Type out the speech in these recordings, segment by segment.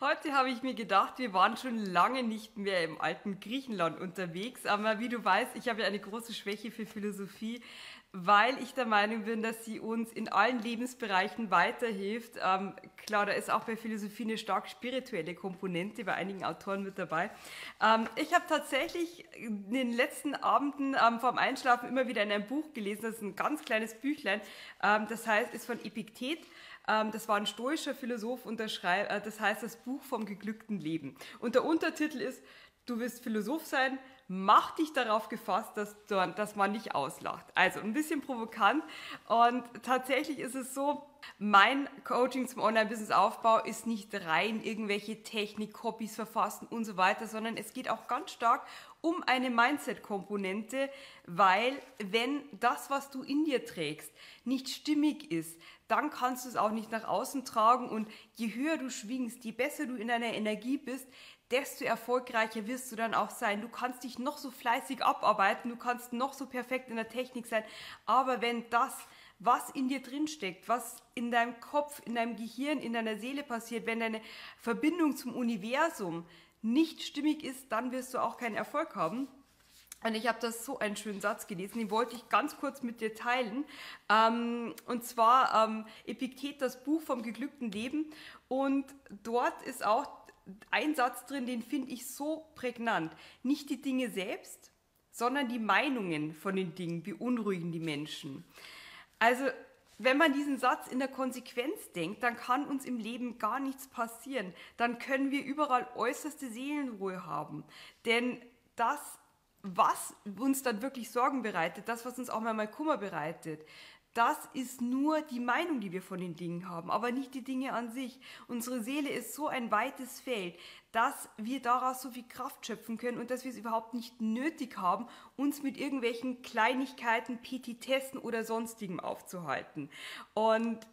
Heute habe ich mir gedacht, wir waren schon lange nicht mehr im alten Griechenland unterwegs, aber wie du weißt, ich habe ja eine große Schwäche für Philosophie, weil ich der Meinung bin, dass sie uns in allen Lebensbereichen weiterhilft. Ähm, klar, da ist auch bei Philosophie eine stark spirituelle Komponente, bei einigen Autoren mit dabei. Ähm, ich habe tatsächlich in den letzten Abenden ähm, vorm Einschlafen immer wieder in einem Buch gelesen, das ist ein ganz kleines Büchlein, ähm, das heißt, ist von Epiktet. Ähm, das war ein stoischer Philosoph und äh, das heißt das Buch vom geglückten Leben. Und der Untertitel ist, du wirst Philosoph sein, mach dich darauf gefasst, dass, dass man nicht auslacht. Also ein bisschen provokant und tatsächlich ist es so, mein Coaching zum Online-Business-Aufbau ist nicht rein irgendwelche Technik-Copies verfassen und so weiter, sondern es geht auch ganz stark um eine Mindset-Komponente, weil wenn das, was du in dir trägst, nicht stimmig ist, dann kannst du es auch nicht nach außen tragen und je höher du schwingst, je besser du in deiner Energie bist, desto erfolgreicher wirst du dann auch sein. Du kannst dich noch so fleißig abarbeiten, du kannst noch so perfekt in der Technik sein, aber wenn das, was in dir drin steckt, was in deinem Kopf, in deinem Gehirn, in deiner Seele passiert, wenn deine Verbindung zum Universum nicht stimmig ist, dann wirst du auch keinen Erfolg haben. Und ich habe das so einen schönen Satz gelesen, den wollte ich ganz kurz mit dir teilen. Ähm, und zwar ähm, Epiktet, das Buch vom geglückten Leben. Und dort ist auch ein Satz drin, den finde ich so prägnant. Nicht die Dinge selbst, sondern die Meinungen von den Dingen beunruhigen die Menschen. Also wenn man diesen Satz in der Konsequenz denkt, dann kann uns im Leben gar nichts passieren. Dann können wir überall äußerste Seelenruhe haben. Denn das, was uns dann wirklich Sorgen bereitet, das, was uns auch mal Kummer bereitet, das ist nur die Meinung, die wir von den Dingen haben, aber nicht die Dinge an sich. Unsere Seele ist so ein weites Feld, dass wir daraus so viel Kraft schöpfen können und dass wir es überhaupt nicht nötig haben, uns mit irgendwelchen Kleinigkeiten, Petitessen oder sonstigem aufzuhalten. Und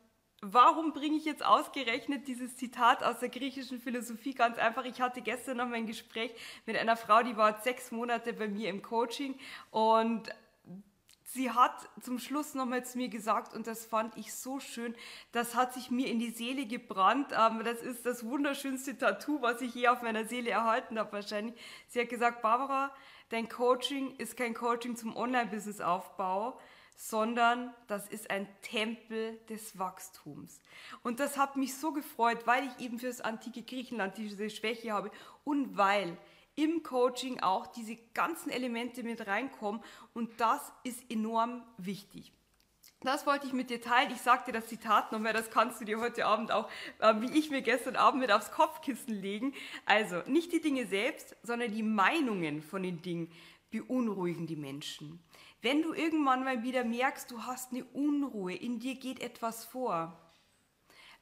Warum bringe ich jetzt ausgerechnet dieses Zitat aus der griechischen Philosophie? Ganz einfach, ich hatte gestern noch mein Gespräch mit einer Frau, die war sechs Monate bei mir im Coaching und sie hat zum Schluss nochmal zu mir gesagt, und das fand ich so schön, das hat sich mir in die Seele gebrannt. Ähm, das ist das wunderschönste Tattoo, was ich je auf meiner Seele erhalten habe wahrscheinlich. Sie hat gesagt, Barbara, dein Coaching ist kein Coaching zum Online-Business-Aufbau, sondern das ist ein Tempel des Wachstums. Und das hat mich so gefreut, weil ich eben für das antike Griechenland diese Schwäche habe und weil im Coaching auch diese ganzen Elemente mit reinkommen und das ist enorm wichtig. Das wollte ich mit dir teilen. Ich sagte das Zitat nochmal, das kannst du dir heute Abend auch, äh, wie ich mir gestern Abend mit aufs Kopfkissen legen. Also nicht die Dinge selbst, sondern die Meinungen von den Dingen beunruhigen die Menschen. Wenn du irgendwann mal wieder merkst, du hast eine Unruhe, in dir geht etwas vor,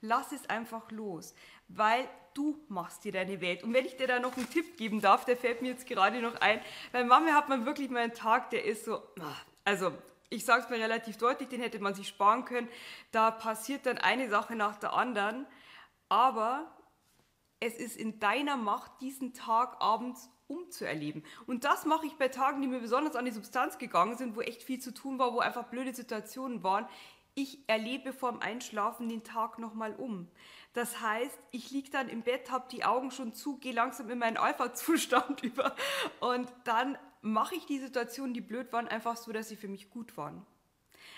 lass es einfach los, weil du machst dir deine Welt. Und wenn ich dir da noch einen Tipp geben darf, der fällt mir jetzt gerade noch ein, bei Mama hat man wirklich mal einen Tag, der ist so, ah, also ich sage es mir relativ deutlich, den hätte man sich sparen können, da passiert dann eine Sache nach der anderen, aber es ist in deiner Macht, diesen Tag abends umzuerleben. Und das mache ich bei Tagen, die mir besonders an die Substanz gegangen sind, wo echt viel zu tun war, wo einfach blöde Situationen waren. Ich erlebe vorm Einschlafen den Tag nochmal um. Das heißt, ich liege dann im Bett, habe die Augen schon zu, gehe langsam in meinen Alpha-Zustand über und dann mache ich die Situationen, die blöd waren, einfach so, dass sie für mich gut waren.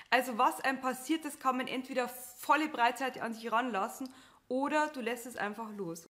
Also was einem passiert, das kann man entweder volle Breitseite an sich ranlassen oder du lässt es einfach los.